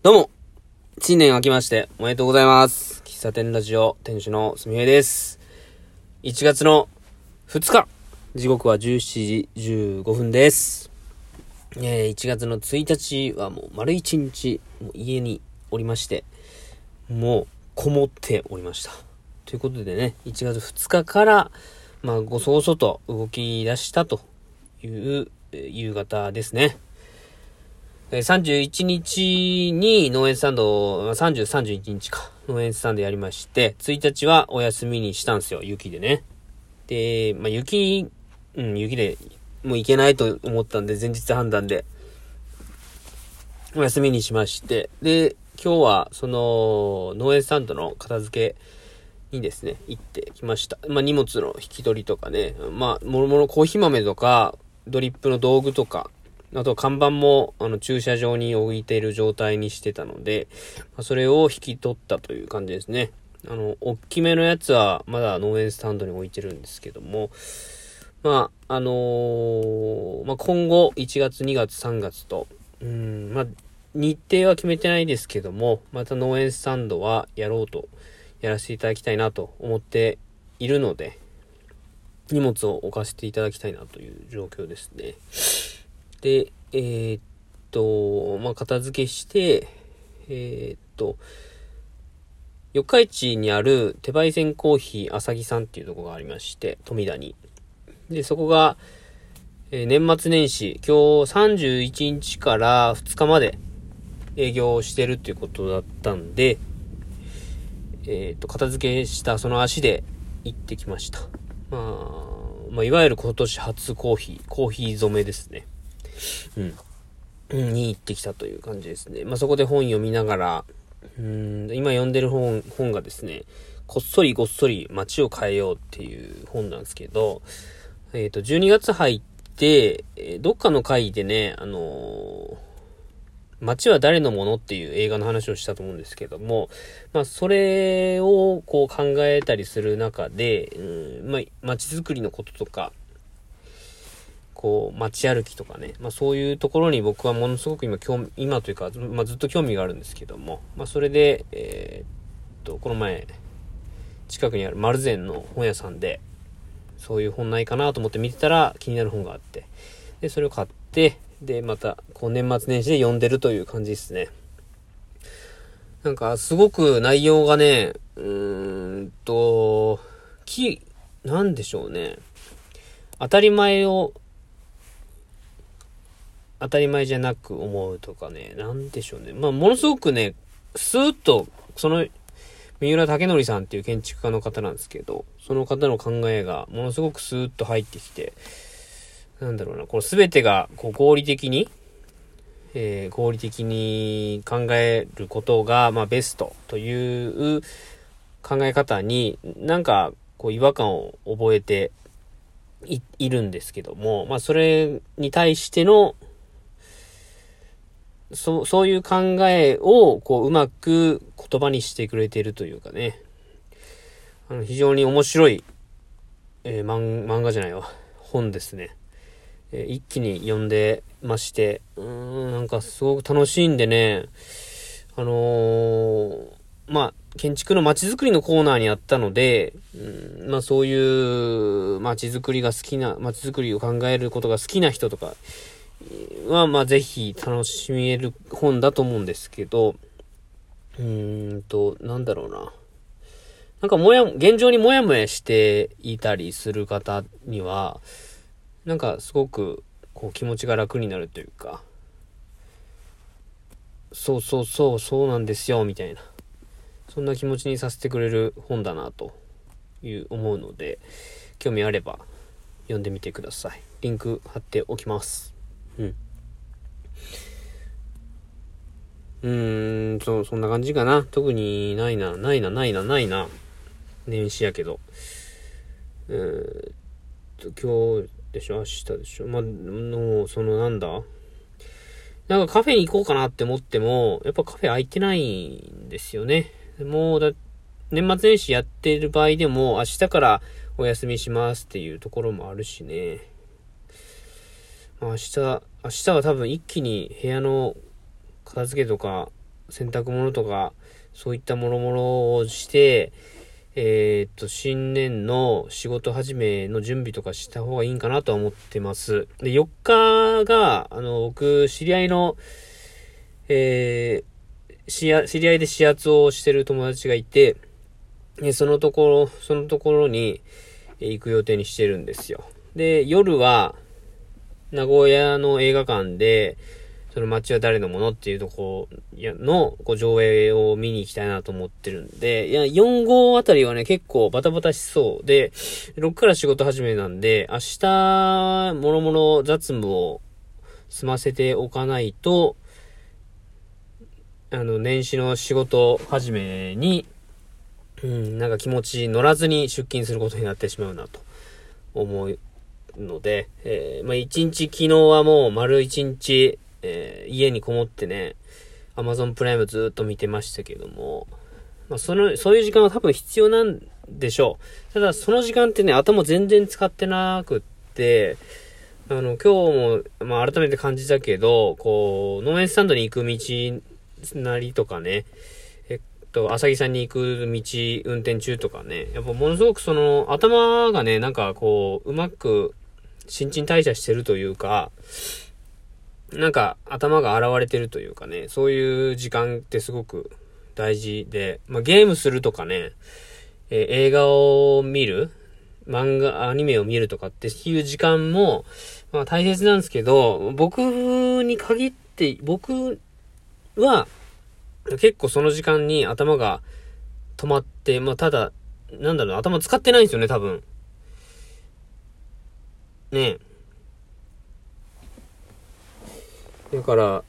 どうも、新年明けましておめでとうございます。喫茶店ラジオ店主のすみへいです。1月の2日、時刻は17時15分です。えー、1月の1日はもう丸1日、もう家におりまして、もうこもっておりました。ということでね、1月2日から、まあ、ごそごそと動き出したという、夕方ですね。31日に農園スタンド、30、31日か、農園スタンドやりまして、1日はお休みにしたんですよ、雪でね。で、まあ、雪、うん、雪でもう行けないと思ったんで、前日判断で、お休みにしまして、で、今日は、その、農園スタンドの片付けにですね、行ってきました。まあ、荷物の引き取りとかね、まあ、もろもろコーヒー豆とか、ドリップの道具とか、あと看板も、あの、駐車場に置いている状態にしてたので、まそれを引き取ったという感じですね。あの、大きめのやつは、まだ農園スタンドに置いてるんですけども、まあ、あのーまあ、今後、1月、2月、3月と、うん、まあ、日程は決めてないですけども、また農園スタンドはやろうと、やらせていただきたいなと思っているので、荷物を置かせていただきたいなという状況ですね。で、えーっと、まあ、片付けして、えーっと、四日市にある手焙煎コーヒーあさぎさんっていうとこがありまして、富田に。で、そこが、えー年末年始、今日31日から2日まで営業してるっていうことだったんで、えっと、片付けしたその足で行ってきました。まあ、まあ、いわゆる今年初コーヒー、コーヒー染めですね。うん。に行ってきたという感じですね。まあ、そこで本読みながら、うん、今読んでる本、本がですね、こっそりごっそり街を変えようっていう本なんですけど、えっ、と、12月入って、どっかの回でね、あのー街は誰のものっていう映画の話をしたと思うんですけども、まあ、それをこう考えたりする中で、うん、まあ、街づくりのこととか、こう、街歩きとかね、まあそういうところに僕はものすごく今興味、今というか、まあずっと興味があるんですけども、まあそれで、えーっと、この前、近くにある丸善の本屋さんで、そういう本ないかなと思って見てたら気になる本があって、で、それを買って、で、また、こう年末年始で読んでるという感じですね。なんか、すごく内容がね、うーんと、き、なんでしょうね。当たり前を当たり前じゃなく思うとかね、なんでしょうね。まあ、ものすごくね、スーッと、その、三浦武則さんっていう建築家の方なんですけど、その方の考えがものすごくスーッと入ってきて、なんだろうな、この全てがこう合理的に、えー合理的に考えることが、まあ、ベストという考え方に、なんか、こう違和感を覚えていいるんですけども、まあ、それに対しての、そう、そういう考えを、こう、うまく言葉にしてくれているというかね。あの、非常に面白い、えー漫画じゃないわ。本ですね。えー一気に読んでまして、うーん、なんかすごく楽しいんでね、あのーまあ、建築の街づくりのコーナーにあったので、うん、まあそういう街づくりが好きな、街づくりを考えることが好きな人とかは、まあぜひ楽しめる本だと思うんですけど、うーんと、なんだろうな。なんかもや、現状にもやもやしていたりする方には、なんかすごくこう気持ちが楽になるというか、そうそうそう、そうなんですよ、みたいな。そんな気持ちにさせてくれる本だなという思うので、興味あれば読んでみてください。リンク貼っておきます。うん。うーん、そう、そんな感じかな。特にないな、ないな、ないな、ないな。年始やけど。えーっと、今日でしょ？明日でしょ？まあ、の、そのなんだ？なんかカフェに行こうかなって思っても、やっぱカフェ空いてないんですよね。もうだ、年末年始やってる場合でも、明日からお休みしますっていうところもあるしね。まあ明日、明日は多分一気に部屋の片付けとか、洗濯物とか、そういったもろもろをして、えー、っと、新年の仕事始めの準備とかした方がいいんかなとは思ってます。で、4日が、あの、僕、知り合いの、えー、知り合いで視圧をしてる友達がいて、で、そのところ、そのところに行く予定にしてるんですよ。で、夜は、名古屋の映画館で、その街は誰のものっていうとこのこう上映を見に行きたいなと思ってるんで、いや、4号あたりはね、結構バタバタしそうで、6から仕事始めなんで、明日、もろもろ雑務を済ませておかないと、あの、年始の仕事始めに、うん、なんか気持ち乗らずに出勤することになってしまうなと思うので、えー、まあ一日、昨日はもう丸一日、えー、家にこもってね、アマゾンプライムずっと見てましたけども、まあその、そういう時間は多分必要なんでしょう。ただその時間ってね、頭全然使ってなくって、あの、今日も、まあ改めて感じたけど、こう、農園スタンドに行く道なりとかね、えっと、朝木さんに行く道、運転中とかね、やっぱものすごくその、頭がね、なんかこう、うまく、新陳代謝してるというか、なんか頭が現れてるというかね、そういう時間ってすごく大事で、まあ、ゲームするとかね、えー、映画を見る、漫画、アニメを見るとかっていう時間も、まあ大切なんですけど、僕に限って、僕は、結構その時間に頭が止まって、まあただ、なんだろう、頭使ってないんですよね、多分。ねだから、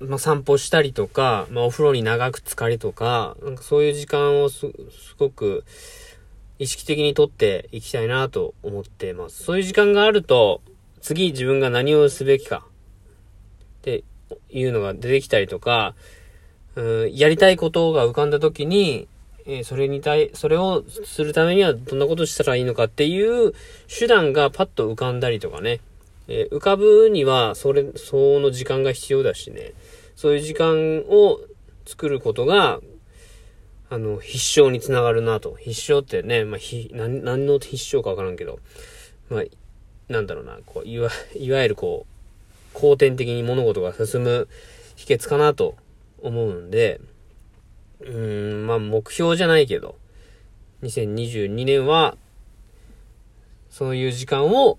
まあ、散歩したりとか、まあ、お風呂に長く浸かりとか、なんかそういう時間をす、すごく意識的にとっていきたいなと思っています。そういう時間があると、次自分が何をすべきかっていうのが出てきたりとか、うん、やりたいことが浮かんだ時に、え、それに対、それをするためにはどんなことしたらいいのかっていう手段がパッと浮かんだりとかね。え、浮かぶには、それ、その時間が必要だしね。そういう時間を作ることが、あの、必勝につながるなと。必勝ってね、まあ、ひ、何、何の必勝かわからんけど、まあ、なんだろうな、こう、いわ、いわゆるこう、好転的に物事が進む秘訣かなと思うんで、うん、まあ、目標じゃないけど、2022年は、そういう時間を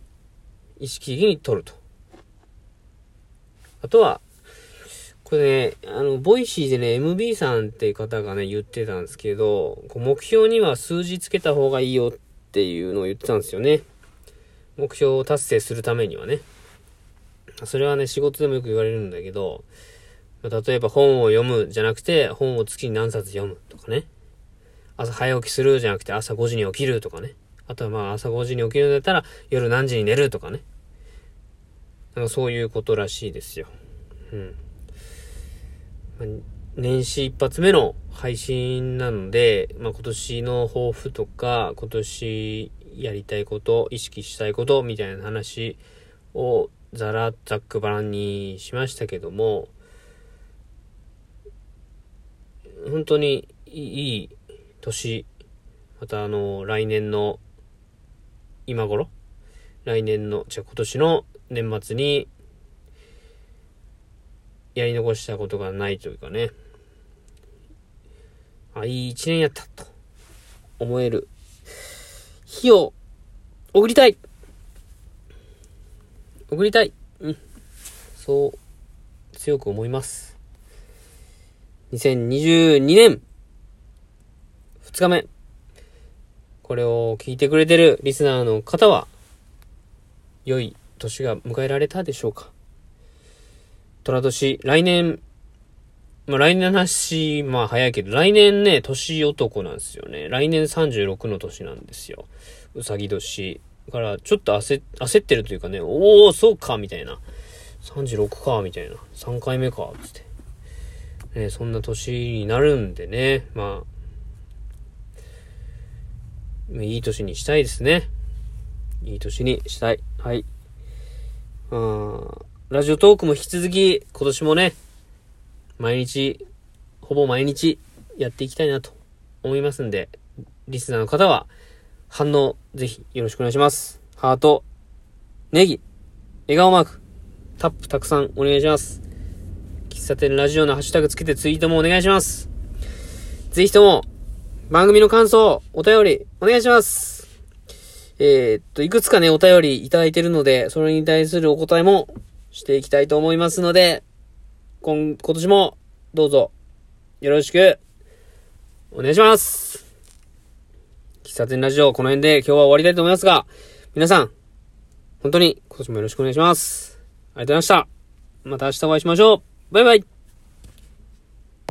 意識的に取ると。あとは、これね、あの、 Voicy でね、MB さんって方がね、言ってたんですけど、こう目標には数字つけた方がいいよっていうのを言ってたんですよね。目標を達成するためにはね。それはね、仕事でもよく言われるんだけど、例えば本を読むじゃなくて、本を月に何冊読むとかね。朝早起きするじゃなくて朝5時に起きるとかね。あとはまあ朝5時に起きるんだったら夜何時に寝るとかね。なんかそういうことらしいですよ。うん。年始一発目の配信なので、まあ今年の抱負とか、今年やりたいこと、意識したいことみたいな話をザラザックバランにしましたけども、本当にいい年、またあの、来年の今頃？来年の、じゃ今年の年末に、やり残したことがないというかね、あ、いい一年やったと。思える。日を送りたい。送りたい。うん。そう、強く思います。2022年2日目。これを聞いてくれてるリスナーの方は、良い年が迎えられたでしょうか？虎年、来年、まあ来年の話、まあ早いけど、来年ね、年男なんですよね。来年36の年なんですよ。うさぎ年。だから、ちょっと焦、焦ってるというかね、おー、そうか、みたいな。36か、みたいな。3回目か、つって。ね、そんな年になるんでね、まあ、いい年にしたいですね。いい年にしたい。はい。あラジオトークも引き続き、今年もね、毎日ほぼ毎日やっていきたいなと思いますんで、リスナーの方は反応ぜひよろしくお願いします。ハート、ネギ、笑顔マーク、タップたくさんお願いします。喫茶店ラジオのハッシュタグつけてツイートもお願いします。ぜひとも、番組の感想、お便り、お願いします。えー、っと、いくつかね、お便りいただいてるので、それに対するお答えもしていきたいと思いますので、今、今年も、どうぞ、よろしく、お願いします喫茶店ラジオ、この辺で今日は終わりたいと思いますが、皆さん、本当に今年もよろしくお願いします。ありがとうございました。また明日お会いしましょう。バイバイ。